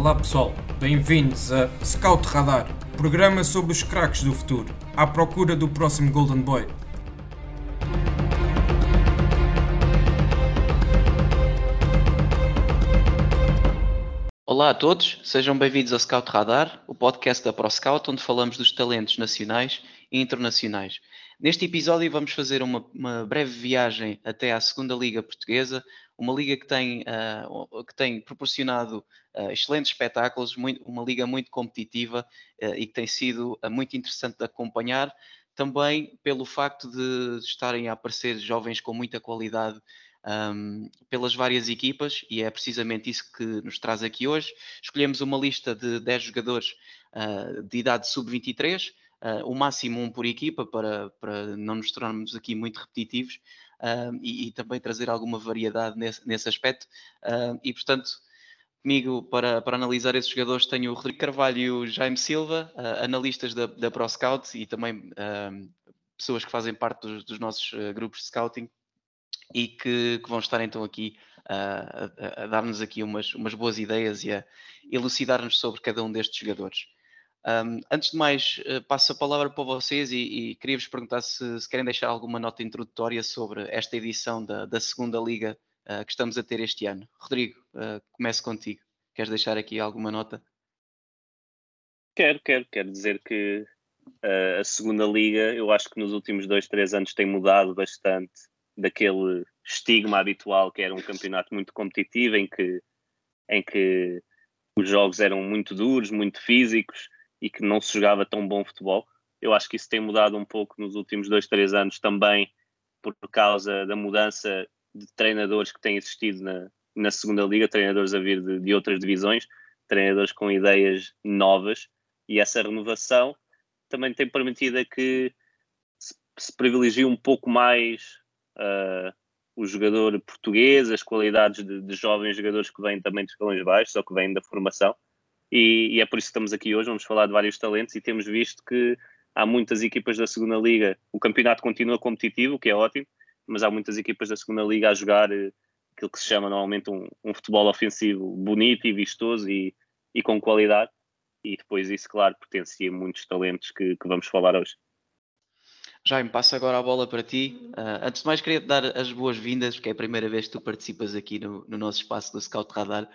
Olá pessoal, bem-vindos a Scout Radar, programa sobre os craques do futuro, à procura do próximo Golden Boy. Olá a todos, sejam bem-vindos ao Scout Radar, o podcast da ProScout, onde falamos dos talentos nacionais e internacionais. Neste episódio vamos fazer uma, uma breve viagem até à segunda Liga Portuguesa, uma liga que tem, uh, que tem proporcionado uh, excelentes espetáculos, muito, uma liga muito competitiva uh, e que tem sido muito interessante de acompanhar, também pelo facto de estarem a aparecer jovens com muita qualidade um, pelas várias equipas, e é precisamente isso que nos traz aqui hoje. Escolhemos uma lista de 10 jogadores de idade sub-23, uh, o máximo um por equipa para, para não nos tornarmos aqui muito repetitivos uh, e, e, também trazer alguma variedade nesse, nesse aspecto. Uh, e portanto, comigo para, para analisar esses jogadores tenho o Rodrigo Carvalho e o Jaime Silva, analistas da, da ProScout e também pessoas que fazem parte dos, dos nossos grupos de scouting e que, que, vão estar então aqui uh, a, a dar-nos aqui umas, umas boas ideias e a elucidar-nos sobre cada um destes jogadores. Um, antes de mais, uh, passo a palavra para vocês e, e queria-vos perguntar se, se, querem deixar alguma nota introdutória sobre esta edição da, da segunda Liga uh, que estamos a ter este ano. Rodrigo, uh, começo contigo. Queres deixar aqui alguma nota? Quero, quero. Quero dizer que a segunda Liga, eu acho que nos últimos dois, três anos tem mudado bastante daquele estigma habitual que era um campeonato muito competitivo em que, em que os jogos eram muito duros, muito físicos e que não se jogava tão bom futebol. Eu acho que isso tem mudado um pouco nos últimos dois, três anos também por causa da mudança de treinadores que têm existido na, na segunda liga, treinadores a vir de, de outras divisões, treinadores com ideias novas e essa renovação também tem permitido a que se, se privilegie um pouco mais uh, o jogador português, as qualidades de, de, jovens jogadores que vêm também de escalões baixos ou que vêm da formação e, e, é por isso que estamos aqui hoje. Vamos falar de vários talentos e temos visto que há muitas equipas da segunda liga. O campeonato continua competitivo, o que é ótimo, mas há muitas equipas da segunda liga a jogar eh, aquilo que se chama normalmente um, um futebol ofensivo bonito e vistoso e, e, com qualidade. E depois isso, claro, potencia muitos talentos que, que vamos falar hoje. Jaime, passo agora a bola para ti. Uh, antes de mais, queria te dar as boas-vindas, porque é a primeira vez que tu participas aqui no, no nosso espaço do Scout Radar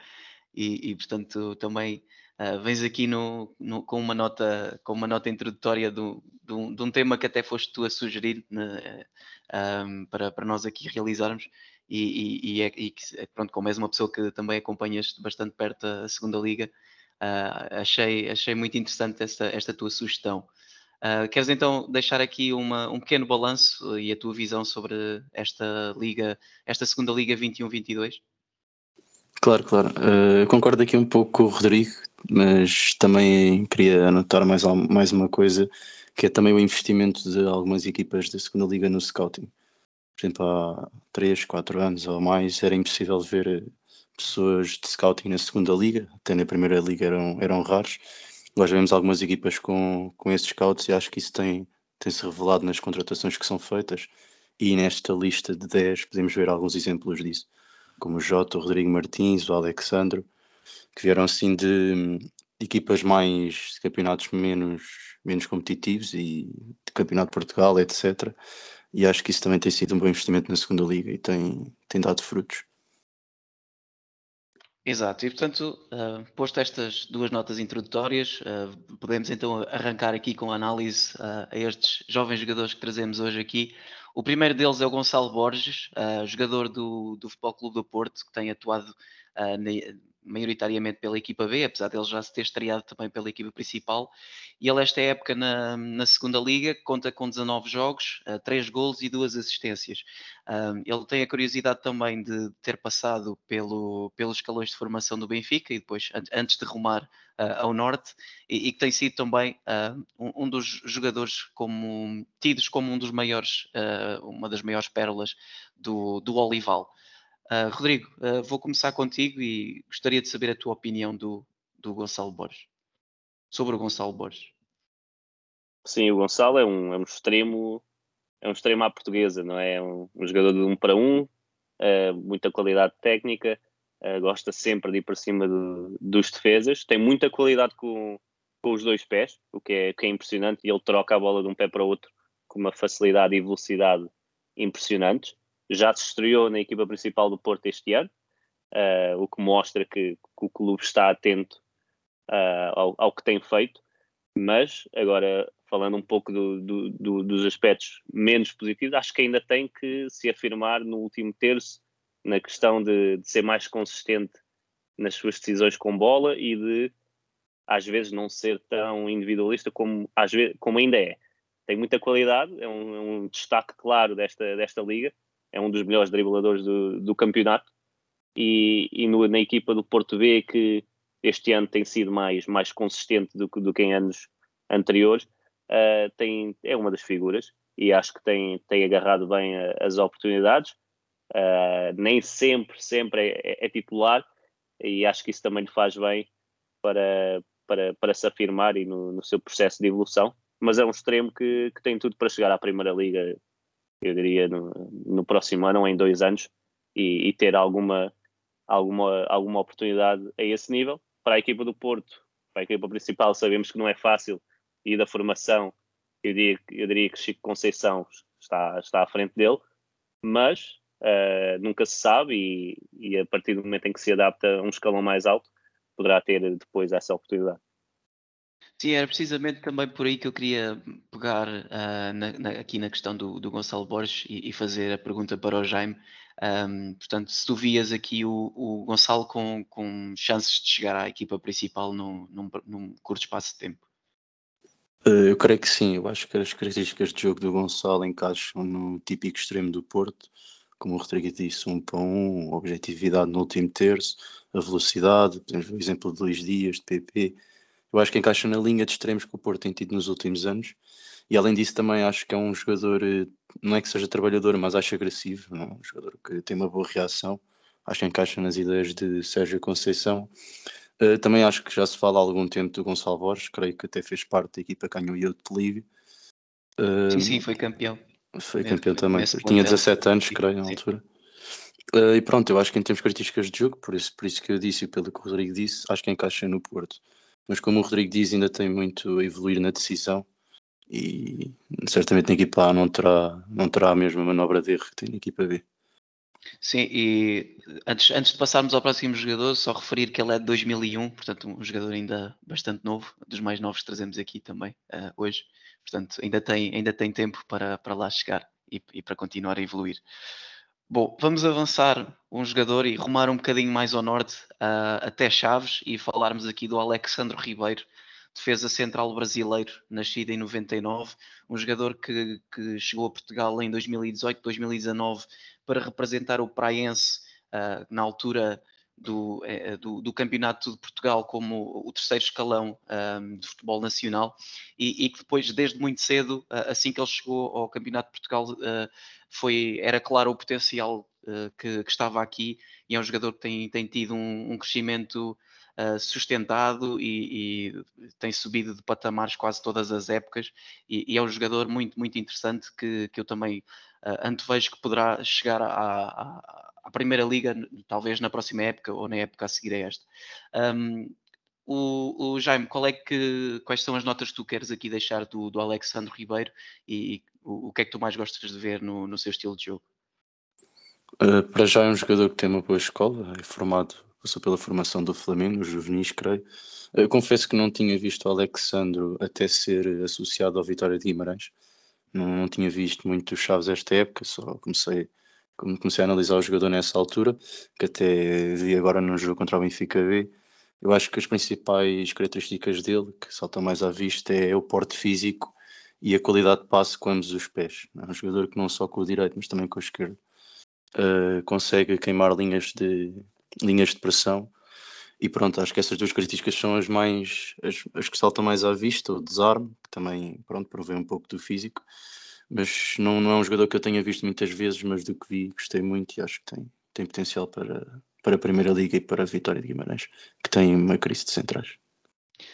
e, e portanto, também Uh, vens aqui no, no, com, uma nota, com uma nota introdutória do, do, de um tema que até foste tu a sugerir né, um, para, para nós aqui realizarmos. E, e, e, é, e, pronto, como és uma pessoa que também acompanhas bastante perto a segunda liga, uh, achei, achei muito interessante esta, esta tua sugestão. Uh, queres então deixar aqui uma, um pequeno balanço e a tua visão sobre esta liga, esta segunda liga 21-22? Claro, claro. Uh, concordo aqui um pouco com o Rodrigo, mas também queria anotar mais, mais uma coisa, que é também o investimento de algumas equipas da segunda liga no scouting. Por exemplo, há 3, 4 anos ou mais era impossível ver pessoas de scouting na segunda liga, até na primeira liga eram, eram raros. Nós vemos algumas equipas com, com esses scouts e acho que isso tem, tem se revelado nas contratações que são feitas. E nesta lista de 10 podemos ver alguns exemplos disso como o Jota, o Rodrigo Martins, o Alexandro, que vieram assim de, de equipas mais de campeonatos menos, menos competitivos e de campeonato de Portugal, etc. E acho que isso também tem sido um bom investimento na segunda liga e tem, tem dado frutos. Exato, e portanto, uh, posto estas duas notas introdutórias, uh, podemos então arrancar aqui com a análise uh, a estes jovens jogadores que trazemos hoje aqui. O primeiro deles é o Gonçalo Borges, jogador do, do Futebol Clube do Porto, que tem atuado maioritariamente pela equipa B, apesar dele já se ter estreado também pela equipa principal. E ele, esta época na, na segunda Liga, conta com 19 jogos, uh, 3 gols e 2 assistências. Ele tem a curiosidade também de ter passado pelo, pelos escalões de formação do Benfica e depois, an antes de rumar uh, ao Norte, e, que tem sido também um, um, dos jogadores como, tidos como um dos maiores, uma das maiores pérolas do, do Olival. Uh, Rodrigo, uh, vou começar contigo e gostaria de saber a tua opinião do, do Gonçalo Borges. Sobre o Gonçalo Borges. Sim, o Gonçalo é um, é um extremo, é um extremo à portuguesa, não é? é um, um jogador de um para um, uh, muita qualidade técnica, gosta sempre de ir para cima do, dos defesas, tem muita qualidade com, com os dois pés, o que, é, que é impressionante, e ele troca a bola de um pé para o outro com uma facilidade e velocidade impressionantes. Já se estreou na equipa principal do Porto este ano, uh, o que mostra que, que, o clube está atento uh, ao, ao, que tem feito. Mas, agora, falando um pouco do, do, do, dos aspectos menos positivos, acho que ainda tem que se afirmar no último terço na questão de, de ser mais consistente nas suas decisões com bola e de às vezes não ser tão individualista como, às vezes, como ainda é. Tem muita qualidade, é um, é um destaque claro desta, desta liga, é um dos melhores dribladores do, do campeonato e, e no, na equipa do Porto B que este ano tem sido mais, mais consistente do, do que em anos anteriores, uh, tem, é uma das figuras e acho que tem, tem agarrado bem a, as oportunidades. Uh, nem sempre, sempre é, é, é, titular e acho que isso também lhe faz bem para, para, para se afirmar e no, no seu processo de evolução. Mas é um extremo que, que tem tudo para chegar à Primeira Liga, eu diria, no, no próximo ano ou em dois anos e, e ter alguma, alguma, alguma oportunidade a esse nível. Para a equipa do Porto, para a equipa principal, sabemos que não é fácil e da formação, eu diria, eu diria que Chico Conceição está, está à frente dele, mas uh, nunca se sabe e, e, a partir do momento em que se adapta a um escalão mais alto, poderá ter depois essa oportunidade. Sim, era precisamente também por aí que eu queria pegar uh, na, na, aqui na questão do, do Gonçalo Borges e, e, fazer a pergunta para o Jaime. Um, portanto, se tu vias aqui o, o Gonçalo com, com, chances de chegar à equipa principal num, num, num, curto espaço de tempo? Eh, eu creio que sim. Eu acho que as características de jogo do Gonçalo encaixam no típico extremo do Porto, como o Rodrigo disse, um para um, objetividade no último terço, a velocidade, por exemplo, de Luís Dias, de PP. Eu acho que encaixa na linha de extremos que o Porto tem tido nos últimos anos e além disso, também acho que é um jogador, eh, não é que seja trabalhador, mas acho agressivo, não? É? um jogador que tem uma boa reação. Acho que encaixa nas ideias de Sérgio Conceição. Uh, também acho que já se fala há algum tempo do Gonçalo Borges, creio que até fez parte da equipa que ganhou o Youth League. Uh, sim, sim, foi campeão. Foi campeão também. Tinha 17 anos, creio, na altura. Uh, e pronto, eu acho que em termos de características de jogo, por isso, por isso que eu disse e pelo que o Rodrigo disse, acho que encaixa no Porto. Mas como o Rodrigo diz, ainda tem muito a evoluir na decisão e certamente na equipa A não terá, não terá a mesma manobra de erro que tem na equipa B. Sim, e antes, antes de passarmos ao próximo jogador, só referir que ele é de 2001, portanto, um jogador ainda bastante novo, dos mais novos que trazemos aqui também uh, hoje. Portanto, ainda tem, ainda tem tempo para, para lá chegar e, e para continuar a evoluir. Bom, vamos avançar um jogador e rumar um bocadinho mais ao norte uh, até Chaves e falarmos aqui do Alexandre Ribeiro, defesa central brasileiro, nascido em 99, um jogador que, que chegou a Portugal em 2018, 2019 para representar o Praense uh, na altura do, uh, do, do, Campeonato de Portugal como o terceiro escalão um, de futebol nacional e, e, que depois, desde muito cedo, uh, assim que ele chegou ao Campeonato de Portugal, foi, era claro o potencial que, que, estava aqui e é um jogador que tem, tem tido um, um crescimento uh, sustentado e, e, tem subido de patamares quase todas as épocas e, e é um jogador muito, muito interessante que, que eu também uh, antevejo que poderá chegar à, à, à, Primeira Liga, talvez na próxima época ou na época a seguir a esta. Um, o, o, Jaime, qual é que, quais são as notas que tu queres aqui deixar do, do Alexandre Ribeiro e, e o, o, que é que tu mais gostas de ver no, no seu estilo de jogo? Uh, para já é um jogador que tem uma boa escola, é formado passou pela formação do Flamengo, juvenis, creio. Eu confesso que não tinha visto o Alexandro até ser associado ao Vitória de Guimarães. Não, não tinha visto muito Chaves esta época, só comecei, comecei a analisar o jogador nessa altura, que até vi agora no jogo contra o Benfica B. Eu acho que as principais características dele, que saltam mais à vista, é o porte físico e a qualidade de passe com ambos os pés. É um jogador que não só com o direito, mas também com o esquerdo uh, consegue queimar linhas de, linhas de pressão. E pronto, acho que essas duas características são as mais as, as que saltam mais à vista, o desarme, que também pronto, provê um pouco do físico, mas não, não é um jogador que eu tenha visto muitas vezes, mas do que vi gostei muito e acho que tem, tem potencial para, para a Primeira Liga e para a Vitória de Guimarães, que tem uma crise de centrais.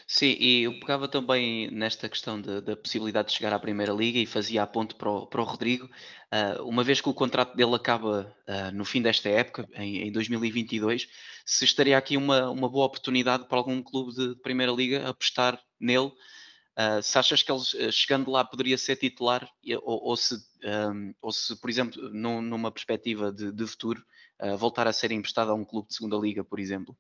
Sim, e eu pegava também nesta questão da possibilidade de chegar à Primeira Liga e fazia a ponte para o, para o Rodrigo, uh, uma vez que o contrato dele acaba uh, no fim desta época, em, em 2022, se estaria aqui uma, uma boa oportunidade para algum clube de Primeira Liga apostar nele, uh, se achas que ele chegando lá poderia ser titular, ou, ou se, um, ou se, por exemplo, num, numa perspectiva de, de futuro, voltar a ser emprestado a um clube de Segunda Liga, por exemplo?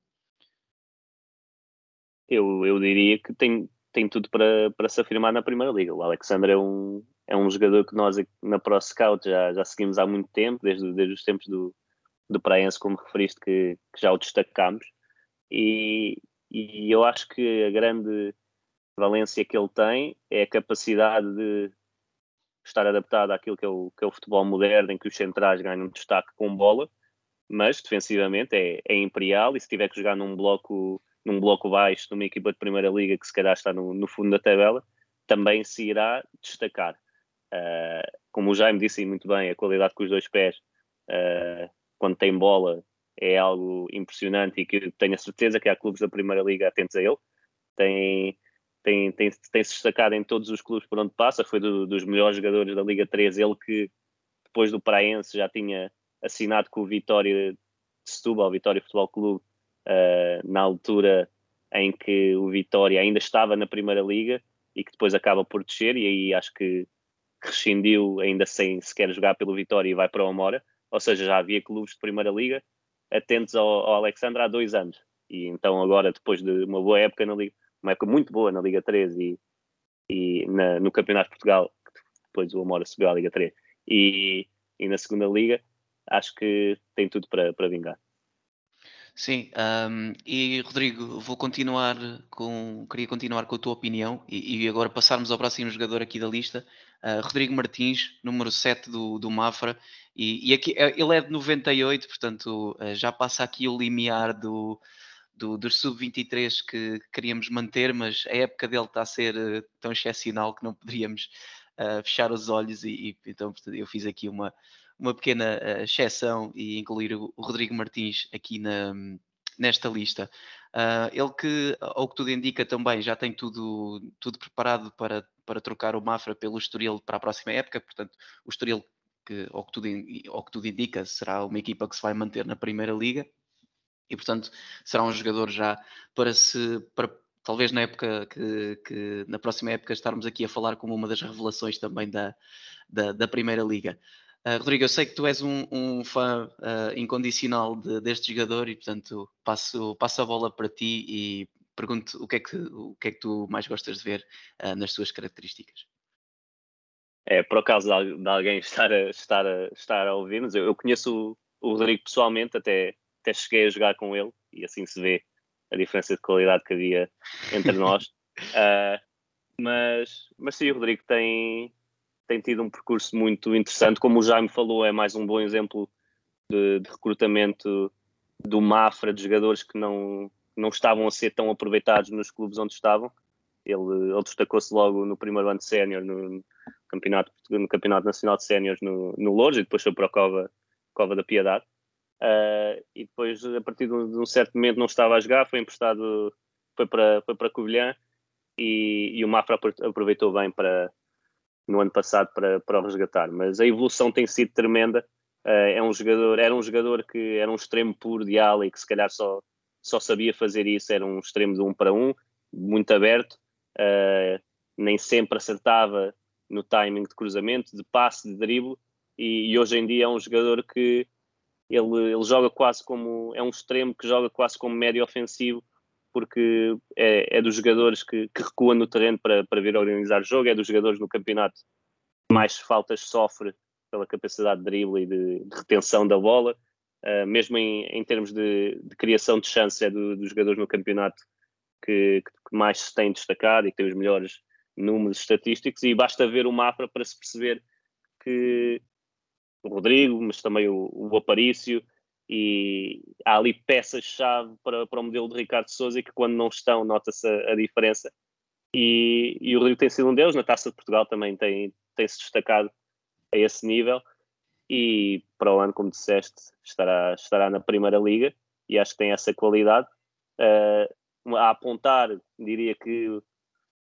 eu, eu diria que tem, tem tudo para, para se afirmar na Primeira Liga. O Alexandre é um, é um jogador que nós na Pro Scout já, já seguimos há muito tempo, desde, desde os tempos do, do Praense, como referiste, que, que já o destacamos. E, e eu acho que a grande valência que ele tem é a capacidade de estar adaptado àquilo que é o, que é o futebol moderno, em que os centrais ganham destaque com bola, mas defensivamente é, é imperial e se tiver que jogar num bloco num bloco baixo numa equipa de primeira liga que se calhar está no, no fundo da tabela, também se irá destacar. Uh, como o Jaime disse muito bem, a qualidade com os dois pés, uh, quando tem bola, é algo impressionante e que tenho a certeza que há clubes da primeira liga atentos a ele. Tem, tem, tem, tem se destacado em todos os clubes por onde passa, foi do, dos melhores jogadores da Liga 3, ele que depois do Praense já tinha assinado com o Vitória de Setúbal, Vitória Futebol Clube, uh, na altura em que o Vitória ainda estava na Primeira Liga e que depois acaba por descer. E aí acho que rescindiu ainda sem sequer jogar pelo Vitória e vai para o Amora, ou seja, já havia clubes de Primeira Liga atentos ao, ao Alexandre há dois anos. E então agora depois de uma boa época na Liga, uma época muito boa na Liga 3 e, e na, no Campeonato de Portugal, depois o Amora subiu à Liga 3 e, e na segunda Liga, acho que tem tudo para, para vingar. Sim, um, e Rodrigo, vou continuar com, queria continuar com a tua opinião e, e agora passarmos ao próximo jogador aqui da lista, uh, Rodrigo Martins, número 7 do, do Mafra, e, e aqui, eh, ele é de 98, portanto uh, já passa aqui o limiar do, do, dos sub-23 que queríamos manter, mas a época dele está a ser uh, tão excepcional que não poderíamos fechar os olhos e, e então eu fiz aqui uma, uma pequena uh, exceção e incluir o, o, Rodrigo Martins aqui na, nesta lista. Uh, ele que, ao que tudo indica, também já tem tudo, tudo preparado para, para trocar o Mafra pelo Estoril para a próxima época, portanto, o Estoril, que, ao, que tudo, ao que tudo indica, será uma equipa que se vai manter na Primeira Liga e, portanto, será um jogador já para se. Para, talvez na época que, que, na próxima época estarmos aqui a falar como uma das revelações também da, da, da Primeira Liga. Uh, Rodrigo, eu sei que tu és um, um fã uh, incondicional de, deste jogador e, portanto, passo, passo a bola para ti e pergunto o que é que, o que, é que tu mais gostas de ver uh, nas suas características. É, por acaso de, alguém estar a, estar a, estar a ouvir-nos, eu, eu, conheço o, o, Rodrigo pessoalmente, até, até cheguei a jogar com ele e assim se vê a diferença de qualidade que havia entre nós. mas, mas sim, o Rodrigo tem, tem tido um percurso muito interessante. Como o Jaime falou, é mais um bom exemplo de, de recrutamento do Mafra, de jogadores que não, não estavam a ser tão aproveitados nos clubes onde estavam. Ele, ele destacou-se logo no primeiro ano de sénior no campeonato, no campeonato Nacional de Séniores no, no Lourdes e depois foi para a Cova, Cova da Piedade. Uh, e depois, a partir de um, certo momento, não estava a jogar, foi emprestado, foi para, foi para Covilhã e, e o Mafra aproveitou bem para, no ano passado para, para o resgatar. Mas a evolução tem sido tremenda. Uh, é um jogador, era um jogador que era um extremo puro de ala e que se calhar só, só sabia fazer isso, era um extremo de um para um, muito aberto, uh, nem sempre acertava no timing de cruzamento, de passe, de drible, e, e, hoje em dia é um jogador que ele, ele joga quase como, é um extremo que joga quase como médio ofensivo, porque é, é dos jogadores que, que recua no terreno para, para vir organizar o jogo, é dos jogadores no campeonato que mais faltas sofre pela capacidade de drible e de, de retenção da bola, uh, mesmo em, em termos de, de, criação de chances, é do, dos jogadores no campeonato que, que, mais se tem destacado e que tem os melhores números estatísticos, e basta ver o mapa para se perceber que o Rodrigo, mas também o, o Aparício, e há ali peças-chave para, para o modelo de Ricardo Souza que quando não estão nota-se a, a, diferença. E, e, o Rio tem sido um deles, na Taça de Portugal também tem, tem se destacado a esse nível. E para o ano, como disseste, estará, estará na Primeira Liga e acho que tem essa qualidade. Uh, a apontar, diria que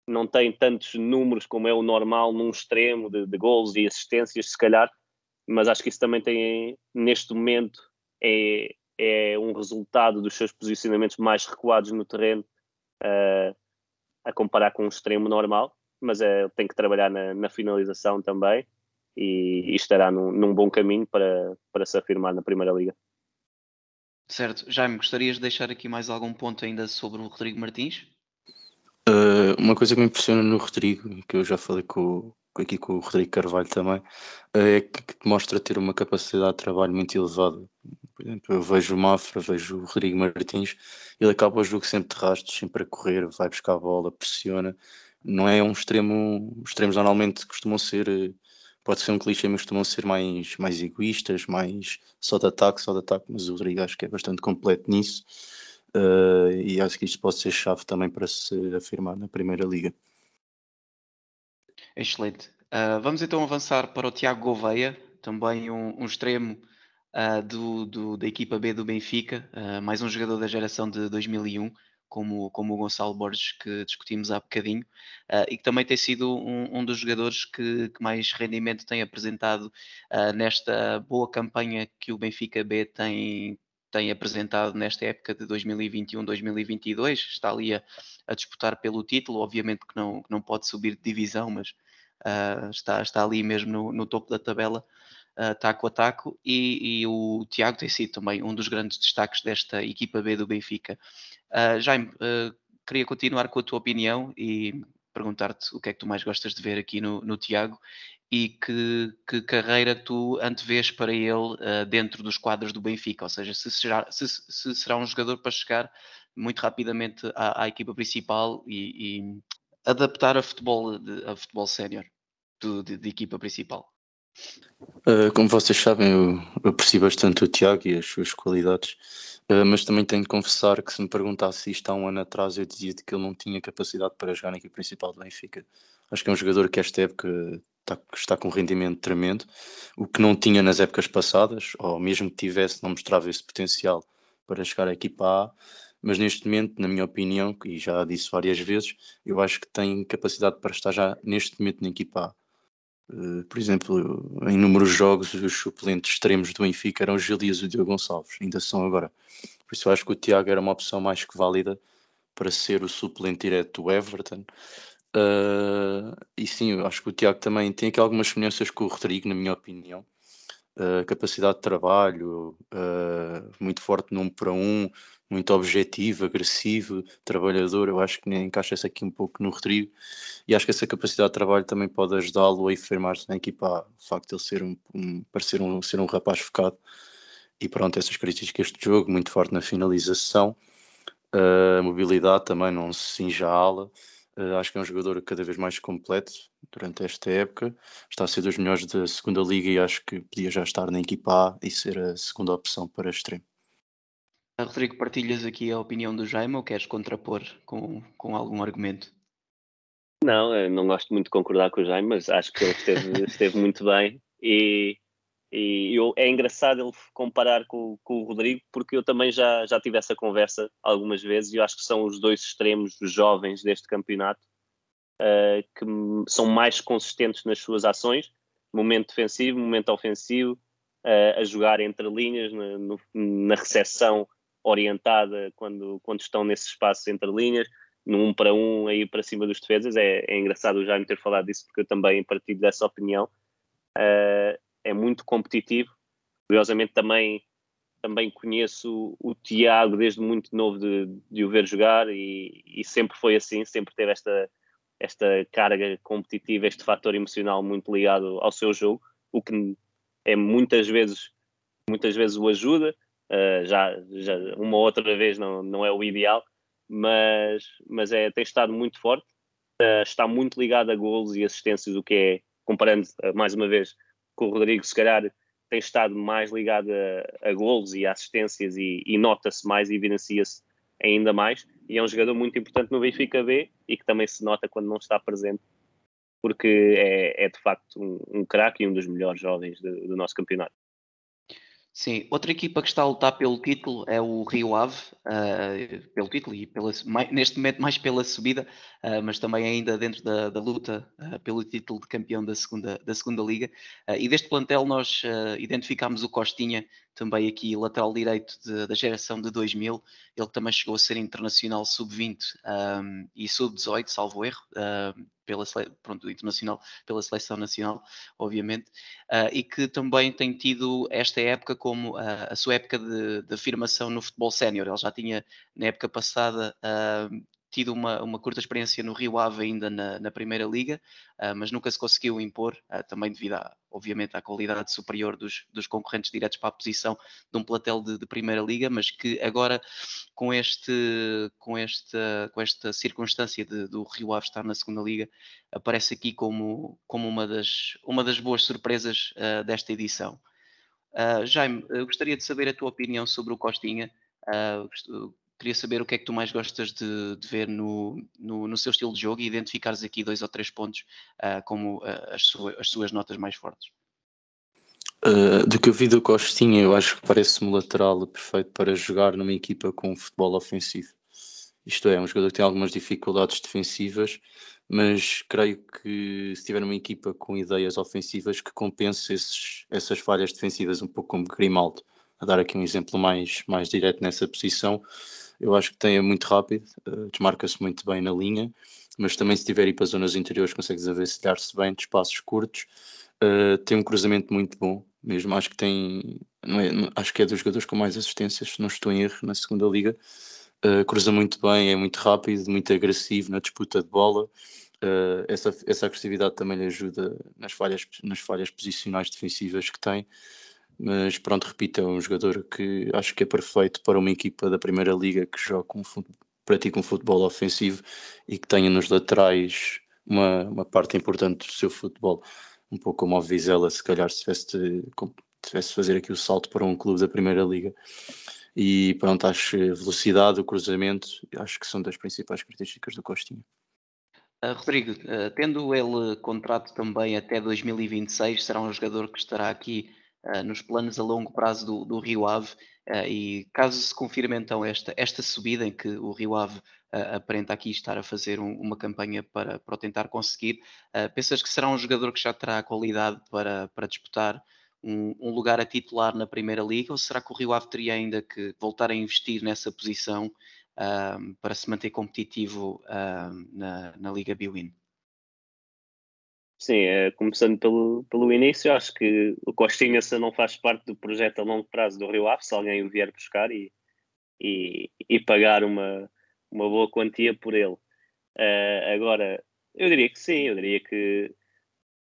não tem tantos números como é o normal num extremo de, de gols e assistências, se calhar, mas acho que isso também tem, neste momento, é, é um resultado dos seus posicionamentos mais recuados no terreno, uh, a comparar com um extremo normal, mas é, tem que trabalhar na, na finalização também e, e estará num, num, bom caminho para, para se afirmar na Primeira Liga. Certo. Jaime, gostarias de deixar aqui mais algum ponto ainda sobre o Rodrigo Martins? Uh, uma coisa que me impressiona no Rodrigo, que eu já falei com, aqui com o Rodrigo Carvalho também, uh, é que, que, mostra ter uma capacidade de trabalho muito elevada. Por exemplo, eu vejo o Mafra, vejo o Rodrigo Martins, ele acaba o jogo sempre de rastros, sempre a correr, vai buscar a bola, pressiona. Não é um extremo, os extremos normalmente costumam ser, pode ser um clichê, mas costumam ser mais, mais egoístas, mais só de ataque, só de ataque, mas o Rodrigo acho que é bastante completo nisso. Uh, e acho que isto pode ser chave também para se afirmar na Primeira Liga. Excelente. Uh, vamos então avançar para o Tiago Gouveia, também um, um extremo uh, do, do, da equipa B do Benfica, mais um jogador da geração de 2001, como, como o Gonçalo Borges que discutimos há bocadinho, e que também tem sido um, um dos jogadores que, que, mais rendimento tem apresentado nesta boa campanha que o Benfica B tem, tem apresentado nesta época de 2021-2022, está ali a, a, disputar pelo título, obviamente que não, que não pode subir de divisão, mas uh, está, está ali mesmo no, no topo da tabela, uh, taco a taco, e, e, o Tiago tem sido também um dos grandes destaques desta equipa B do Benfica. Uh, Jaime, queria continuar com a tua opinião e perguntar-te o que é que tu mais gostas de ver aqui no, no Tiago e que, que carreira tu antevês para ele dentro dos quadros do Benfica, ou seja, se será, se, se será um jogador para chegar muito rapidamente à, à equipa principal e, e, adaptar a futebol, a futebol sénior de, de, equipa principal. Uh, como vocês sabem, eu, eu aprecio bastante o Tiago e as suas qualidades, uh, mas também tenho de confessar que se me perguntasse isto há um ano atrás, eu dizia que ele não tinha capacidade para jogar na equipa principal do Benfica. Acho que é um jogador que esta época está, está com um rendimento tremendo, o que não tinha nas épocas passadas, ou mesmo que tivesse, não mostrava esse potencial para chegar à equipa A, mas neste momento, na minha opinião, e já disse várias vezes, eu acho que tem capacidade para estar já neste momento na equipa A. Uh, por exemplo, em números de jogos, os suplentes extremos do Benfica eram o Gil e o Diogo Gonçalves, ainda são agora. Por isso eu acho que o Tiago era uma opção mais que válida para ser o suplente direto do Everton. Uh, e sim, eu acho que o Tiago também tem aqui algumas semelhanças com o Rodrigo, na minha opinião. Uh, capacidade de trabalho, uh, muito forte num para um, muito objetivo, agressivo, trabalhador. Eu acho que encaixa-se aqui um pouco no Rodrigo e acho que essa capacidade de trabalho também pode ajudá-lo a afirmar-se na equipa. O facto de ele ser um, um, parecer um, ser um rapaz focado e pronto, essas características de jogo, muito forte na finalização, a mobilidade também, não se cinja a ala. Uh, acho que é um jogador cada vez mais completo durante esta época. Está a ser dos melhores da segunda liga e acho que podia já estar na equipa A e ser a segunda opção para extremo. Rodrigo, partilhas aqui a opinião do Jaime ou queres contrapor com, com algum argumento? Não, não gosto muito de concordar com o Jaime, mas acho que ele esteve, esteve muito bem e e eu, é engraçado ele comparar com, com, o Rodrigo, porque eu também já, já tive essa conversa algumas vezes e eu acho que são os dois extremos jovens deste campeonato uh, que são mais consistentes nas suas ações, momento defensivo, momento ofensivo, uh, a jogar entre linhas, na, no, na recepção orientada quando, quando estão nesse espaço entre linhas, no um para um aí para cima dos defesas. É, é engraçado o Jaime ter falado disso porque eu também partilho dessa opinião. Uh, é muito competitivo. Curiosamente também, também conheço o, Tiago desde muito novo de, de o ver jogar e, e, sempre foi assim, sempre teve esta, esta carga competitiva, este fator emocional muito ligado ao seu jogo, o que é muitas vezes, muitas vezes o ajuda, uh, já, já uma ou outra vez não, não é o ideal, mas, mas é, tem estado muito forte, uh, está muito ligado a golos e assistências, o que é, comparando uh, mais uma vez que o Rodrigo, se calhar, tem estado mais ligado a, a golos e assistências e, e nota-se mais e evidencia-se ainda mais. E é um jogador muito importante no Benfica B e que também se nota quando não está presente, porque é, é de facto um, um craque e um dos melhores jovens do, do nosso campeonato. Sim, outra equipa que está a lutar pelo título é o Rio Ave, uh, pelo título e pela, neste momento mais pela subida, uh, mas também ainda dentro da, da luta uh, pelo título de campeão da segunda, da segunda Liga. e deste plantel nós identificámos o Costinha, também aqui lateral direito de, da geração de 2000, ele também chegou a ser internacional sub-20 um, e sub-18, salvo erro, pela pronto, internacional, pela seleção nacional, obviamente, uh, e que também tem tido esta época como a, a sua época de, de afirmação no futebol sénior. Ele já tinha, na época passada, uh, tido uma, uma curta experiência no Rio Ave ainda na, na Primeira Liga, uh, mas nunca se conseguiu impor, uh, também devido, à, obviamente, à qualidade superior dos, dos concorrentes diretos para a posição de um platel de, de, Primeira Liga, mas que agora, com, este, com, esta, com esta circunstância de, do Rio Ave estar na Segunda Liga, aparece aqui como, como uma, das, uma das boas surpresas uh, desta edição. Jaime, gostaria de saber a tua opinião sobre o Costinha. Uh, Queria saber o que é que tu mais gostas de, de ver no, no, no, seu estilo de jogo e identificares aqui dois ou três pontos uh, como uh, as, sua, as, suas notas mais fortes. Uh, do que eu vi do Costinha, eu acho que parece-me lateral perfeito para jogar numa equipa com futebol ofensivo. Isto é, um jogador que tem algumas dificuldades defensivas, mas creio que se tiver uma equipa com ideias ofensivas que compense esses, essas falhas defensivas, um pouco como Grimaldo, a dar aqui um exemplo mais, mais direto nessa posição, eu acho que tem é muito rápido, uh, desmarca-se muito bem na linha, mas também se tiver ir para as zonas interiores consegue desavencilhar-se bem de espaços curtos. Uh, tem um cruzamento muito bom, mesmo acho que tem, é, não acho que é dos jogadores com mais assistências, se não estou em erro, na segunda liga. Uh, cruza muito bem, é muito rápido, muito agressivo na disputa de bola. Uh, essa, essa agressividade também lhe ajuda nas falhas, nas falhas posicionais defensivas que tem mas pronto, repito, é um jogador que acho que é perfeito para uma equipa da Primeira Liga que joga um, pratica um futebol ofensivo e que tenha nos laterais uma, uma parte importante do seu futebol, um pouco como o Vizela, se calhar se tivesse, de, tivesse fazer aqui o salto para um clube da Primeira Liga. E pronto, acho velocidade, o cruzamento, acho que são das principais características do Costinha. Uh, Rodrigo, uh, tendo ele contrato também até 2026, será um jogador que estará aqui uh, nos planos a longo prazo do, do Rio Ave. Uh, e caso se confirme então esta, esta subida em que o Rio Ave uh, aparenta aqui estar a fazer um, uma campanha para, para tentar conseguir, pensas que será um jogador que já terá qualidade para, para disputar um, um, lugar a titular na Primeira Liga ou será que o Rio Ave teria ainda que voltar a investir nessa posição para se manter competitivo na, na Liga Biwin? Sim, é, começando pelo, pelo início, acho que o Costinha se não faz parte do projeto a longo prazo do Rio Ave, se alguém o vier buscar e, e, e pagar uma, uma boa quantia por ele. Uh, agora, eu diria que sim, eu diria que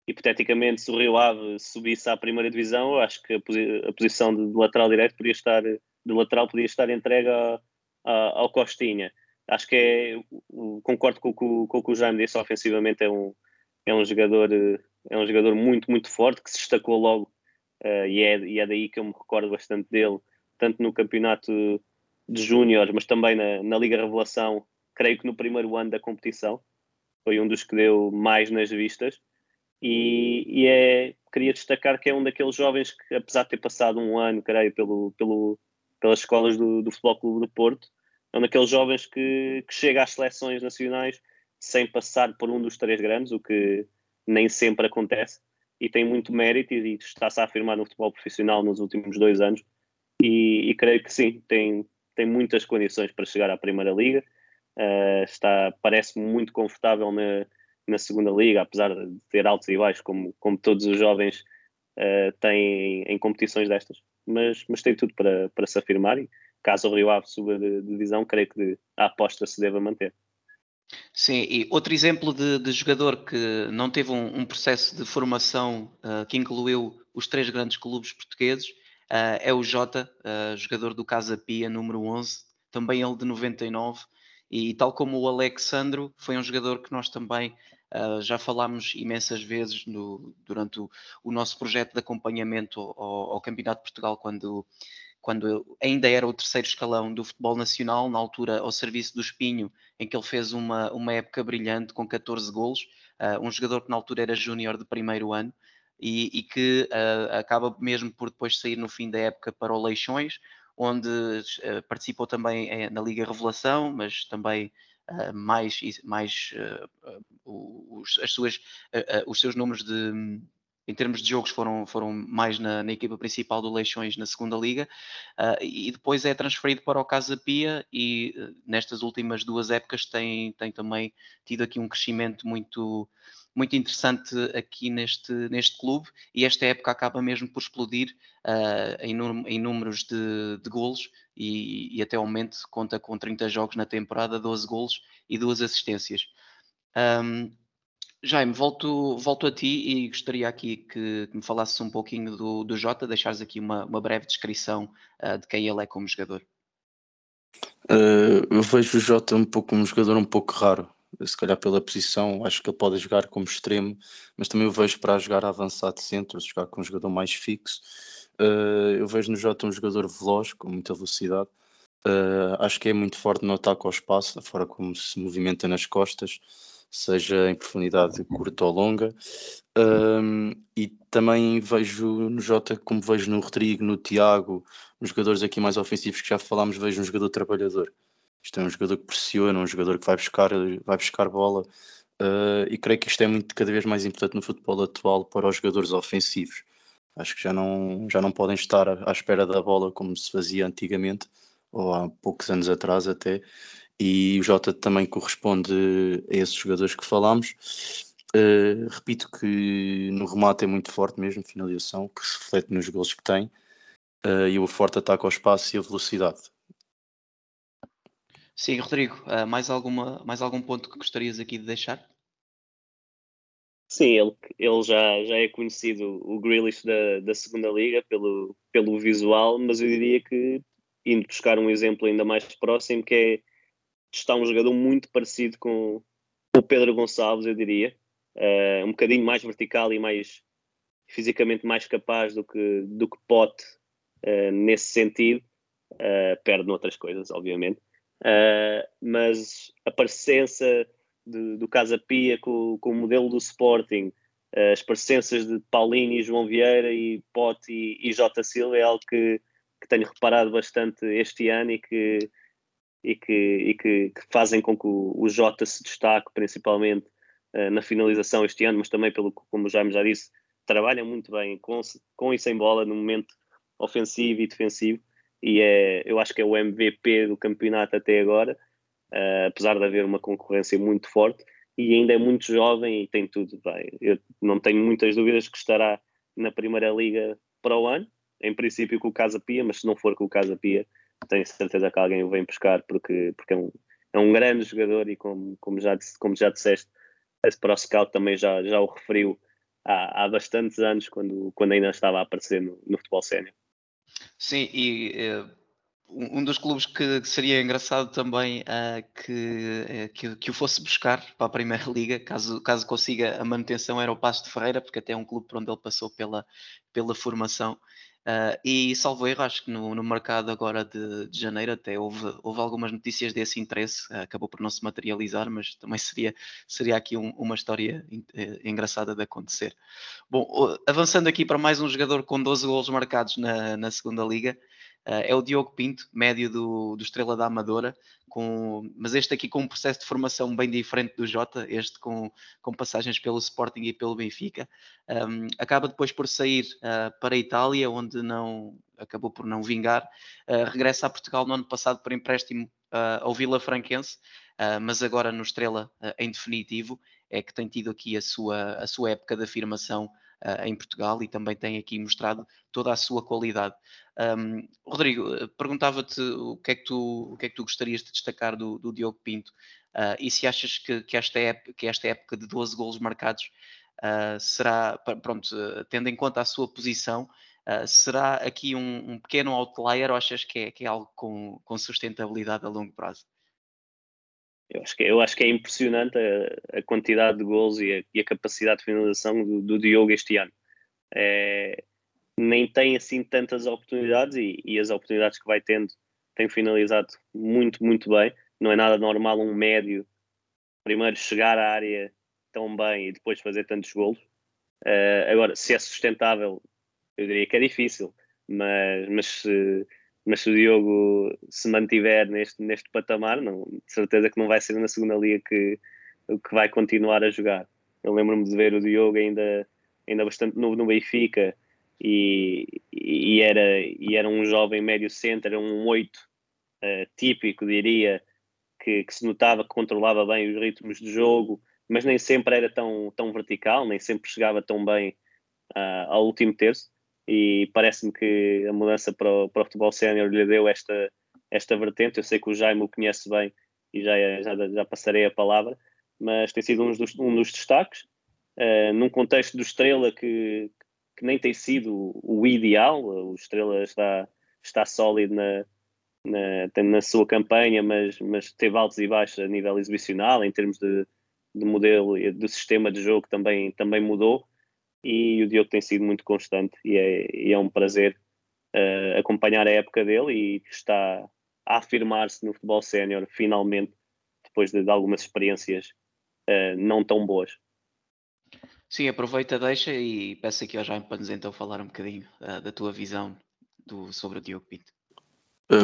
hipoteticamente se o Rio Ave subisse à primeira divisão, eu acho que a, posi a posição de, de, lateral direito podia estar, de lateral podia estar entregue a, a, ao Costinha. Acho que é, concordo com, com, com o que o Jaime disse, ofensivamente é um é um jogador, é um jogador muito, muito forte que se destacou logo uh, e, é, e é daí que eu me recordo bastante dele, tanto no campeonato de júniores, mas também na, na Liga Revelação, creio que no primeiro ano da competição, foi um dos que deu mais nas vistas. E, e é, queria destacar que é um daqueles jovens que, apesar de ter passado um ano, creio, pelo, pelo, pelas escolas do, do Futebol Clube do Porto, é um daqueles jovens que, que chega às seleções nacionais sem passar por um dos três grandes, o que nem sempre acontece, e tem muito mérito e está-se a afirmar no futebol profissional nos últimos dois anos. E, e creio que sim, tem, tem muitas condições para chegar à Primeira Liga. Uh, está parece-me muito confortável na, na segunda liga, apesar de ter altos e baixos, como, como todos os jovens uh, têm em competições destas. Mas, mas tem tudo para, para se afirmar e caso o Rio Ave suba de divisão, creio que a aposta se deva manter. Sim, e outro exemplo de, de jogador que não teve um, um processo de formação uh, que incluiu os três grandes clubes portugueses uh, é o Jota, uh, jogador do Casa Pia, número 11, também ele de 99, e tal como o Alexandro, foi um jogador que nós também já falámos imensas vezes no, durante o, o, nosso projeto de acompanhamento ao, ao Campeonato de Portugal, quando quando ainda era o terceiro escalão do futebol nacional, na altura ao serviço do Espinho, em que ele fez uma, uma época brilhante com 14 golos, uh, um jogador que na altura era júnior de primeiro ano, e, e que uh, acaba mesmo por depois sair no fim da época para o Leixões, onde uh, participou também eh, na Liga Revelação, mas também mais, mais os, as suas, os seus números de em termos de jogos foram, foram mais na, na equipa principal do Leixões na segunda liga uh, e depois é transferido para o Casa Pia e uh, nestas últimas duas épocas tem, tem também tido aqui um crescimento muito muito interessante aqui neste, neste clube e esta época acaba mesmo por explodir uh, em, em, números de, de golos e, e, até o momento conta com 30 jogos na temporada, 12 golos e duas assistências. Um, Jaime, volto, volto a ti e gostaria aqui que, que me falasses um pouquinho do, do Jota, deixares aqui uma, uma breve descrição uh, de quem ele é como jogador. Uh, eu vejo o Jota um pouco um jogador um pouco raro, se calhar pela posição, acho que ele pode jogar como extremo, mas também o vejo para jogar avançado centro, jogar com um jogador mais fixo. Uh, eu vejo no Jota um jogador veloz, com muita velocidade. Uh, acho que é muito forte no ataque ao espaço, da forma como se movimenta nas costas seja em profundidade curta ou longa. Um, e também vejo no Jota, como vejo no Rodrigo, no Tiago, nos jogadores aqui mais ofensivos que já falámos, vejo um jogador trabalhador. Isto é um jogador que pressiona, um jogador que vai buscar, vai buscar bola. Uh, e creio que isto é muito cada vez mais importante no futebol atual para os jogadores ofensivos. Acho que já não, já não podem estar à espera da bola como se fazia antigamente, ou há poucos anos atrás até, e o Jota também corresponde a esses jogadores que falámos. Uh, repito que no remate é muito forte mesmo, finalização, que se reflete nos gols que tem, uh, e o forte ataque ao espaço e a velocidade. Sim, Rodrigo, uh, mais, alguma, mais algum ponto que gostarias aqui de deixar? Sim, ele, ele já, já é conhecido, o Grealish da, da segunda liga, pelo, pelo visual, mas eu diria que, indo buscar um exemplo ainda mais próximo, que é está um jogador muito parecido com o Pedro Gonçalves, eu diria. Uh, um bocadinho mais vertical e mais fisicamente mais capaz do que, do que Pote uh, nesse sentido. Uh, perde noutras coisas, obviamente. mas a presença de, do Casa Pia com, com o modelo do Sporting, as presenças de Paulinho e João Vieira e Pote e, e Jota Silva é algo que, que tenho reparado bastante este ano e que e que, e que, que fazem com que o, o Jota se destaque principalmente uh, na finalização este ano, mas também pelo como o Jaime já disse, trabalham muito bem com, com e sem bola no momento ofensivo e defensivo e é, eu acho que é o MVP do campeonato até agora, uh, apesar de haver uma concorrência muito forte e ainda é muito jovem e tem tudo bem. Eu não tenho muitas dúvidas que estará na Primeira Liga para o ano, em princípio com o Casa Pia, mas se não for com o Casa Pia, tenho certeza que alguém o vem buscar porque, porque é, um, é um grande jogador e como, como, já, como já disseste, esse Pro Scout também já, já o referiu há, há bastantes anos, quando, quando ainda estava a aparecer no, no futebol sénior. Sim, e uh, um dos clubes que seria engraçado também uh, que, uh, que, que, o fosse buscar para a Primeira Liga, caso, caso consiga a manutenção, era o Passo de Ferreira, porque até é um clube por onde ele passou pela, pela formação Uh, e salvo erro, acho que no, no mercado agora de, de, janeiro até houve, houve algumas notícias desse interesse, uh, acabou por não se materializar, mas também seria, seria aqui um, uma história uh, engraçada de acontecer. Bom, avançando aqui para mais um jogador com 12 golos marcados na, na segunda liga, é o Diogo Pinto, médio do, do Estrela da Amadora, com, mas este aqui com um processo de formação bem diferente do Jota, este com, com passagens pelo Sporting e pelo Benfica. Um, acaba depois por sair uh, para a Itália, onde não acabou por não vingar. Uh, regressa a Portugal no ano passado por empréstimo ao Vila Franquense, mas agora no Estrela em definitivo é que tem tido aqui a sua, a sua época de afirmação uh, em Portugal e também tem aqui mostrado toda a sua qualidade. Um, Rodrigo, eh, perguntava-te o que, é que tu, o que é que tu gostarias de destacar do, do Diogo Pinto uh, e se achas que, que, esta época, que esta época de 12 golos marcados uh, será, pronto, tendo em conta a sua posição, Uh, será aqui um, um, pequeno outlier ou achas que é, que é algo com, com, sustentabilidade a longo prazo? Eu acho que, eu acho que é impressionante a, a quantidade de gols e a, e a, capacidade de finalização do, do Diogo este ano. É, nem tem assim tantas oportunidades e, e, as oportunidades que vai tendo tem finalizado muito, muito bem. Não é nada normal um médio primeiro chegar à área tão bem e depois fazer tantos golos. Uh, agora, se é sustentável, eu diria que é difícil, mas, mas, se, mas se o Diogo se mantiver neste, neste patamar, não, de certeza que não vai ser na segunda liga que, que vai continuar a jogar. Eu lembro-me de ver o Diogo ainda, ainda bastante novo no Benfica e, e, era, e era um jovem médio centro, um 8 uh, eh, típico, diria, que, que, se notava que controlava bem os ritmos de jogo, mas nem sempre era tão, tão vertical, nem sempre chegava tão bem uh, ao último terço. E parece-me que a mudança para o, para o futebol sénior lhe deu esta, esta vertente. Eu sei que o Jaime o conhece bem e já, já, já passarei a palavra, mas tem sido um dos, um dos destaques. Uh, num contexto do Estrela que, que nem tem sido o ideal, o Estrela está, está sólido na, na, na sua campanha, mas, mas teve altos e baixos a nível exibicional, em termos de, de modelo do sistema de jogo também, também mudou e o Diogo tem sido muito constante e é, e é um prazer uh, acompanhar a época dele e está a afirmar-se no futebol sénior finalmente depois de, de algumas experiências uh, não tão boas. Sim, aproveita, deixa e peço aqui ao Jaime para nos então falar um bocadinho uh, da tua visão do, sobre o Diogo Pinto.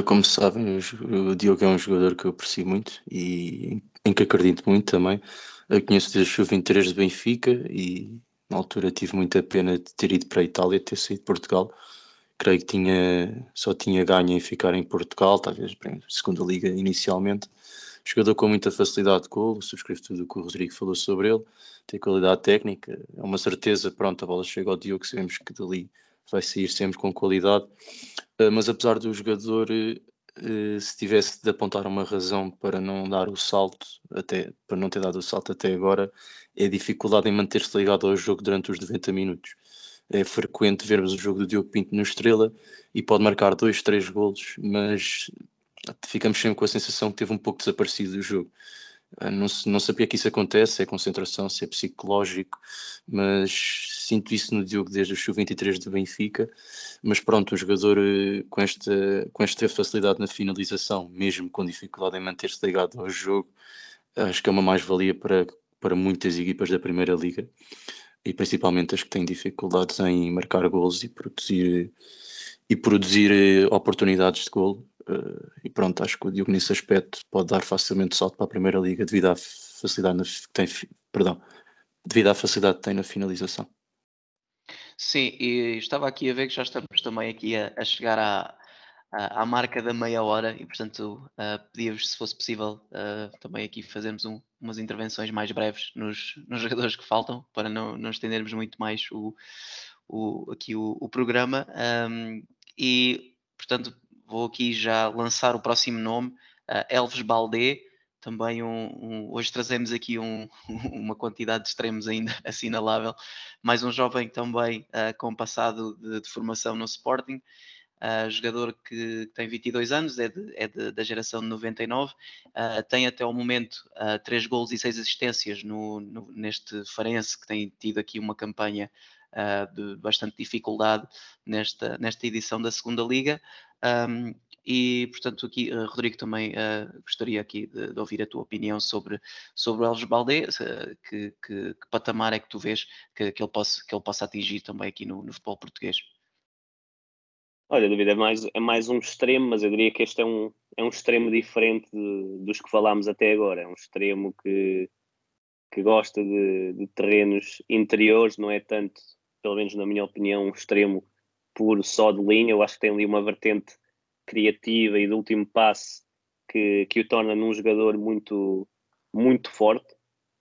Como sabem, o Diogo é um jogador que eu aprecio muito e em que acredito muito também. Eu conheço desde o 23 de Benfica e na altura tive muita pena de ter ido para a Itália, ter saído de Portugal. Creio que tinha, só tinha ganho em ficar em Portugal, talvez bem, segunda liga inicialmente. Jogador com muita facilidade de gol, subscrevo tudo o que o Rodrigo falou sobre ele, tem qualidade técnica, é uma certeza, pronto, a bola chega ao Diogo, sabemos que dali vai sair sempre com qualidade, ah, mas apesar do jogador eh, se tivesse de apontar uma razão para não dar o salto, até para não ter dado o salto até agora, é a dificuldade em manter-se ligado ao jogo durante os 90 minutos. É frequente vermos o jogo do Diogo Pinto no Estrela e pode marcar dois, três golos, mas ficamos sempre com a sensação que teve um pouco desaparecido do jogo. Ah, não, não sabia que isso acontece, se é concentração, se é psicológico, mas sinto isso no Diogo desde o Sub-23 do Benfica. Mas pronto, o jogador eh, com esta, com esta facilidade na finalização, mesmo com dificuldade em manter-se ligado ao jogo, acho que é uma mais-valia para, para muitas equipas da Primeira Liga e principalmente as que têm dificuldades em marcar gols e produzir, e produzir eh, oportunidades de gol Uh, e pronto, acho que o Diogo nesse aspecto pode dar facilmente salto para a Primeira Liga devido à facilidade que tem, perdão, devido à facilidade que tem na finalização. Sim, e estava aqui a ver que já estamos também aqui a, a chegar à, à, à, marca da meia hora e portanto uh, pedia-vos se fosse possível uh, também aqui fazermos um, umas intervenções mais breves nos, nos jogadores que faltam para não, não estendermos muito mais o, o, aqui o, o programa. Um, e portanto vou aqui já lançar o próximo nome, uh, Elves Baldé, também um, um, hoje trazemos aqui um, uma quantidade de extremos ainda assinalável, mais um jovem também uh, com passado de, de, formação no Sporting, uh, jogador que tem 22 anos, é, de, é de, da geração de 99, uh, tem até o momento uh, 3 gols e 6 assistências no, no, neste Farense, que tem tido aqui uma campanha de bastante dificuldade nesta, nesta edição da segunda Liga. Um, e, portanto, aqui, uh, Rodrigo, também uh, gostaria aqui de, de, ouvir a tua opinião sobre, sobre o Elvis Baldé, uh, que, que, que, patamar é que tu vês que, que, ele, possa, que ele possa atingir também aqui no, no futebol português? Olha, David, é mais, é mais um extremo, mas eu diria que este é um, é um extremo diferente de, dos que falámos até agora. É um extremo que, que gosta de, de terrenos interiores, não é tanto, pelo menos na minha opinião, um extremo puro só de linha. Eu acho que tem ali uma vertente criativa e de último passe que, que o torna num jogador muito, muito forte.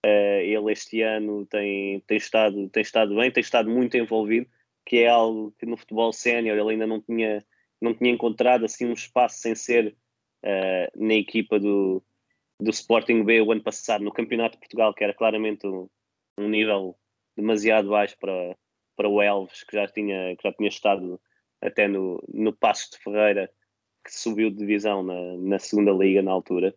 Uh, ele este ano tem, tem, estado, tem estado bem, tem estado muito envolvido, que é algo que no futebol sénior ele ainda não tinha, não tinha encontrado assim um espaço sem ser uh, na equipa do, do Sporting B o ano passado, no Campeonato de Portugal, que era claramente um, um nível demasiado baixo para, para o Elves, que já tinha, que já tinha estado até no, no Passos de Ferreira, que subiu de divisão na, na segunda liga na altura.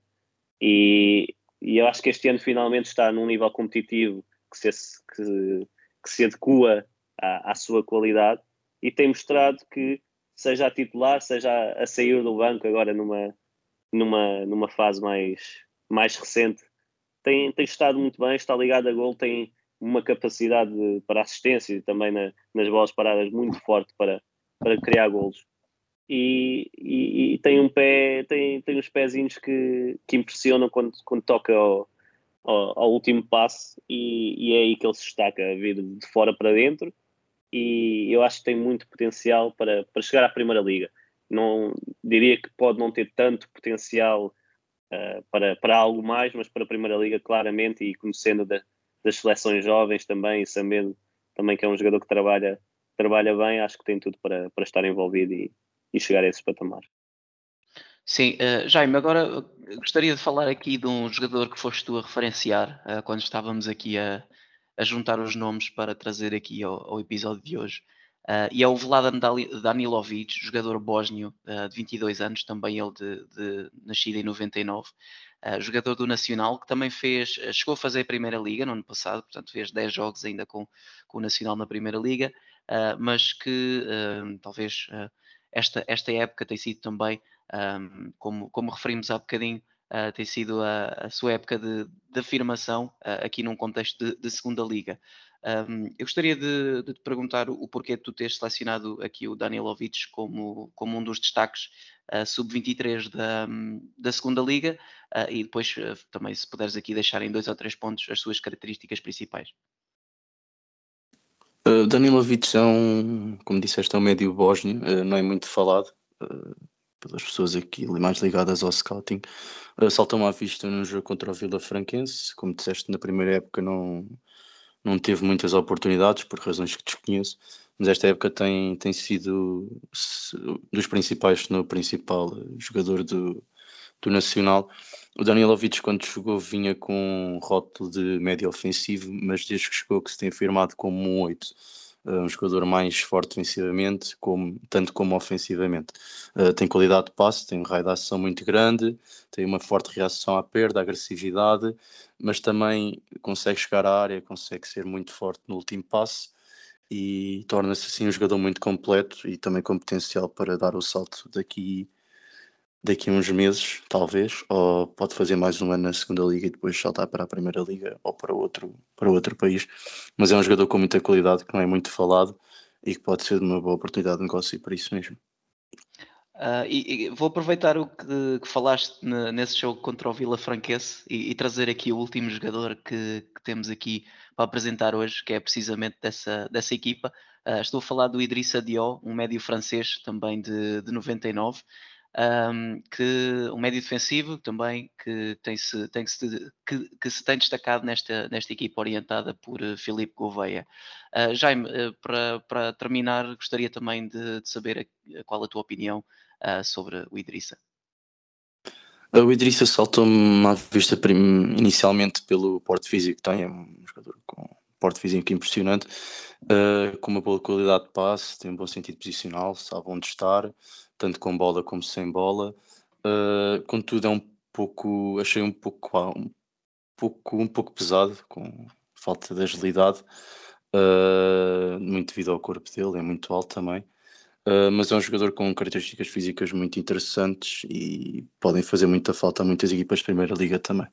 E, e eu acho que este ano finalmente está num nível competitivo que se, que, que se adequa à, à sua qualidade e tem mostrado que, seja a titular, seja a, sair do banco agora numa, numa, numa fase mais, mais recente, tem, tem estado muito bem, está ligado a gol, tem uma capacidade de, para assistência e também na, nas bolas paradas muito forte para, para criar golos. E, e, e, tem um pé, tem, tem uns pezinhos que, que impressionam quando, quando toca ao, ao, ao último passe e, e, é aí que ele se destaca, a vir de fora para dentro e eu acho que tem muito potencial para, para chegar à Primeira Liga. Não, diria que pode não ter tanto potencial uh, para, para algo mais, mas para a Primeira Liga claramente e conhecendo da, das seleções jovens também e sabendo também que é um jogador que trabalha, trabalha bem, acho que tem tudo para, para estar envolvido e, e chegar a esses patamares. Sim, uh, Jaime, agora gostaria de falar aqui de um jogador que foste tu a referenciar uh, quando estávamos aqui a, a, juntar os nomes para trazer aqui ao, ao episódio de hoje. Uh, e é o Vladan Danilovic, jogador bósnio uh, de 22 anos, também ele de, de nascido em 99, uh, jogador do Nacional, que também fez, chegou a fazer a Primeira Liga no ano passado, portanto fez 10 jogos ainda com, com o Nacional na Primeira Liga, mas que talvez esta, esta época tem sido também um, como, como referimos há bocadinho, uh, tem sido a, a, sua época de, de afirmação uh, aqui num contexto de, de segunda liga. Um, eu gostaria de, de, te perguntar o porquê de tu teres selecionado aqui o Danilovic como, como um dos destaques uh, sub-23 da, da segunda liga e depois também se puderes aqui deixar em dois ou três pontos as suas características principais. Danilovic é um, como disseste, é um médio bósnio, não é muito falado. Pelas pessoas aqui mais ligadas ao scouting, uh, saltam à vista no jogo contra o Vila Franquense. Como disseste, na primeira época não, não teve muitas oportunidades, por razões que desconheço, mas esta época tem, tem sido dos principais, no principal jogador do, do Nacional. O Danilovic, quando chegou, vinha com um rótulo de médio ofensivo, mas desde que chegou, que se tem afirmado como um 8 uh, um jogador mais forte defensivamente, como, tanto como ofensivamente. Uh, tem qualidade de passe, tem um raio de ação muito grande, tem uma forte reação à perda, agressividade, mas também consegue chegar à área, consegue ser muito forte no último passe e torna-se assim um jogador muito completo e também com potencial para dar o salto daqui daqui a uns meses, talvez, ou pode fazer mais um ano na segunda liga e depois saltar para a primeira liga ou para outro, para outro país. Mas é um jogador com muita qualidade, que não é muito falado e que pode ser uma boa oportunidade de negócio para isso mesmo. Uh, e, e, vou aproveitar o que, que falaste ne, nesse jogo contra o Vila Franquense e, e, trazer aqui o último jogador que, que, temos aqui para apresentar hoje, que é precisamente dessa, dessa equipa. Uh, estou a falar do Idrissa Dió, um médio francês também de, de 99 um, que um médio defensivo também que tem -se, tem -se, que, que, se tem destacado nesta, nesta equipa orientada por uh, Filipe Gouveia. Uh, Jaime, uh, para, para terminar, gostaria também de, de saber a, a qual a tua opinião sobre o Idrissa. O Idrissa saltou-me à vista inicialmente pelo porte físico que tem, é um jogador com porte físico impressionante, uh, com uma boa qualidade de passe, tem um bom sentido posicional, sabe onde estar, tanto com bola como sem bola. Uh, contudo, é um pouco, achei um pouco, um pouco, um pouco pesado, com falta de agilidade, uh, muito devido ao corpo dele, é muito alto também. Uh, mas é um jogador com características físicas muito interessantes e podem fazer muita falta a muitas equipas de Primeira Liga também.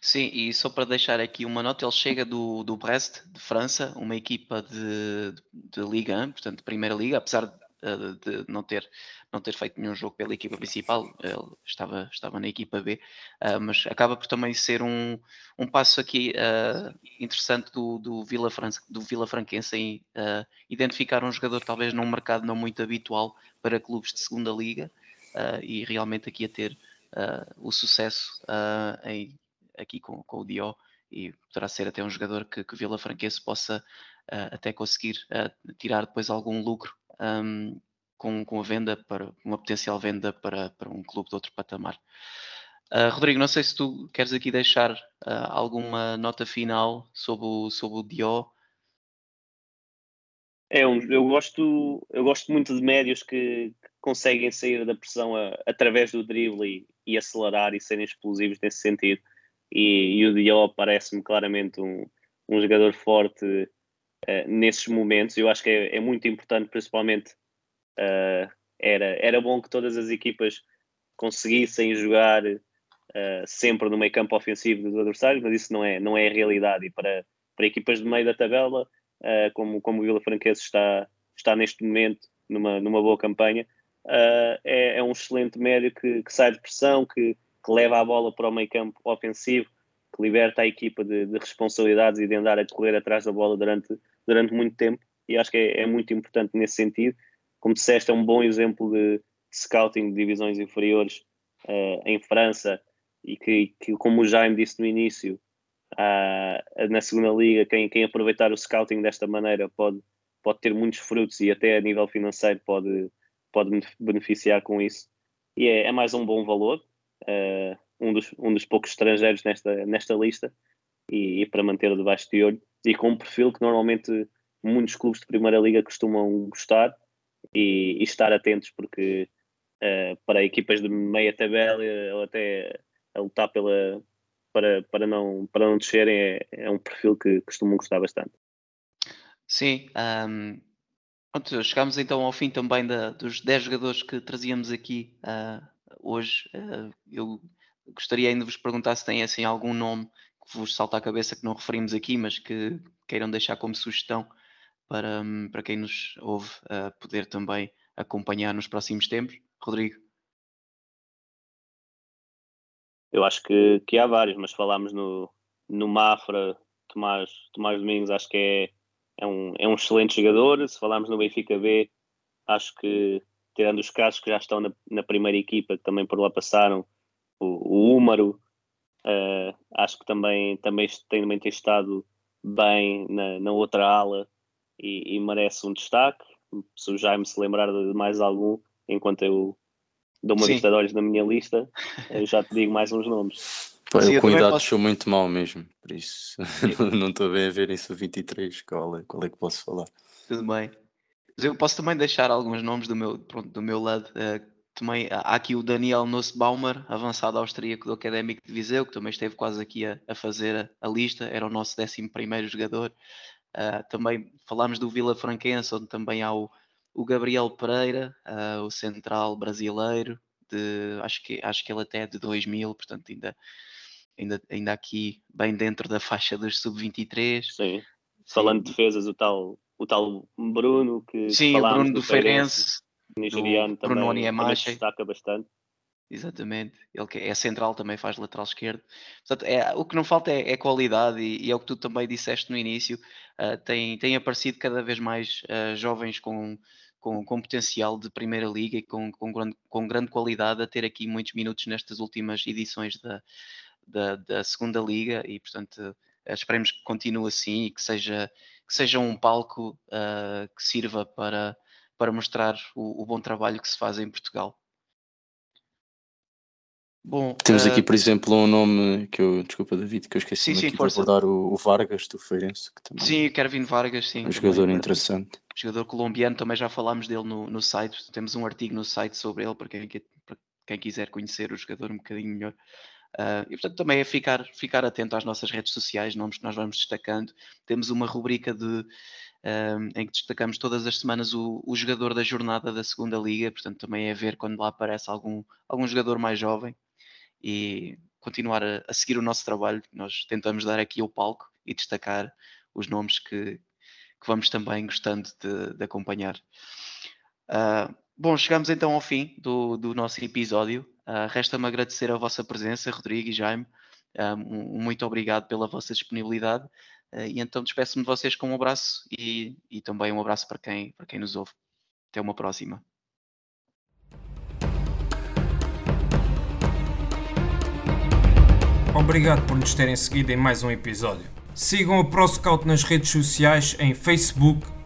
Sim, e só para deixar aqui uma nota, ele chega do, do Brest, de França, uma equipa de, de Liga 1, portanto, de Primeira Liga, apesar de, de, não, ter, não ter feito nenhum jogo pela equipa principal, ele estava, estava na equipa B, uh, mas acaba por também ser um, um passo aqui uh, interessante do, do, Vila França, do Vila Franquense em uh, identificar um jogador talvez num mercado não muito habitual para clubes de segunda liga e realmente aqui a ter o sucesso em aqui com, com o Dio e poderá ser até um jogador que, que Vila Franquense possa uh, até conseguir uh, tirar depois algum lucro um, com, com a venda, para uma potencial venda para, para um clube de outro patamar. Uh, Rodrigo, não sei se tu queres aqui deixar alguma nota final sobre o, sobre o Dio. É um, eu gosto eu gosto muito de médios que, que conseguem sair da pressão a, através do drible e, e acelerar e serem explosivos nesse sentido e, e o Diop parece-me claramente um, um jogador forte uh, nesses momentos. Eu acho que é, é muito importante, principalmente uh, era, era bom que todas as equipas conseguissem jogar uh, sempre no meio campo ofensivo dos adversários, mas isso não é, não é a realidade e para, para equipas de meio da tabela, como, como o Vila Franquense está, está neste momento numa, numa boa campanha, é, é, um excelente médio que, que sai de pressão, que, que, leva a bola para o meio campo ofensivo, que liberta a equipa de, de, responsabilidades e de andar a correr atrás da bola durante, durante muito tempo. E acho que é, é muito importante nesse sentido. Como disseste, é um bom exemplo de, de scouting de divisões inferiores uh, em França e que, que, como o Jaime disse no início, uh, na segunda liga, quem, quem aproveitar o scouting desta maneira pode, pode ter muitos frutos e até a nível financeiro pode, pode beneficiar com isso. E é, é mais um bom valor, uh, um, dos, um dos poucos estrangeiros nesta, nesta lista, e, e para manter debaixo de olho, e com um perfil que normalmente muitos clubes de Primeira Liga costumam gostar e, e estar atentos, porque uh, para equipas de meia tabela ou até a lutar pela, para, para, não, para não descerem é, é um perfil que costumam gostar bastante. Sim, um, pronto, chegámos então ao fim também da, dos 10 jogadores que trazíamos aqui uh, hoje. Uh, eu gostaria ainda de vos perguntar se têm assim, algum nome que vos salta à cabeça que não referimos aqui, mas que queiram deixar como sugestão para, um, para quem nos ouve poder também acompanhar nos próximos tempos. Rodrigo. Eu acho que, que há vários, mas falámos no, no Mafra, Tomás, Tomás Domingos, acho que é, é, um, é um excelente jogador. Se falarmos no Benfica B, acho que, tirando os casos que já estão na, na primeira equipa, que também por lá passaram, o, o Húmaro, uh, acho que também, também, tem, também tem estado bem na, na outra ala e, e merece um destaque. Se o Jaime se lembrar de mais algum, enquanto eu dou uma vista de olhos na minha lista, eu já te digo mais uns nomes. Pá, eu com idade posso... sou muito mal mesmo, por isso não estou bem a ver isso 23, qual é, qual é que posso falar. Tudo bem. Mas eu posso também deixar alguns nomes do meu, pronto, do meu lado. Uh, também há aqui o Daniel Nussbaumer, avançado austríaco do Académico de Viseu, que também esteve quase aqui a, a fazer a, a, lista, era o nosso 11 primeiro jogador. Uh, também falámos do Vila Franquense, onde também há o, o Gabriel Pereira, uh, o central brasileiro, de, acho, que, acho que ele até é de 2000, portanto ainda, ainda, ainda aqui bem dentro da faixa dos sub-23. Sim. Falando de defesas, o tal, o tal Bruno que Sim, o Bruno do Feirense, nigeriano também, também destaca bastante. Exatamente, ele que é central também faz lateral esquerdo. Portanto, é, o que não falta é, é qualidade e, e, é o que tu também disseste no início. Uh, tem, tem aparecido cada vez mais uh, jovens com, com, com potencial de Primeira Liga e com, com, grande, com grande qualidade a ter aqui muitos minutos nestas últimas edições da, da, da Segunda Liga e, portanto, esperemos que continue assim e que seja, que seja um palco uh, que sirva para, para mostrar o, o, bom trabalho que se faz em Portugal. Bom, Temos uh, aqui, por exemplo, um nome que eu, desculpa David, que eu esqueci sim, sim, de abordar, o, o, Vargas do Feirense. Que também sim, o Kevin Vargas, sim. Um jogador interessante jogador colombiano, também já falámos dele no, no site, temos um artigo no site sobre ele para quem, para quem quiser conhecer o jogador um bocadinho melhor. Uh, e portanto também é ficar, ficar atento às nossas redes sociais, nomes que nós vamos destacando. Temos uma rubrica de, uh, em que destacamos todas as semanas o, o, jogador da jornada da segunda liga, portanto também é ver quando lá aparece algum, algum jogador mais jovem e continuar a, a seguir o nosso trabalho. Nós tentamos dar aqui o palco e destacar os nomes que, que vamos também gostando de, de acompanhar. Uh, bom, chegamos então ao fim do, do nosso episódio. Uh, Resta-me agradecer a vossa presença, Rodrigo e Jaime. Uh, muito obrigado pela vossa disponibilidade. e então despeço-me de vocês com um abraço e, e também um abraço para quem, para quem nos ouve. Até uma próxima. Obrigado por nos terem seguido em mais um episódio. Sigam o ProScout nas redes sociais em Facebook,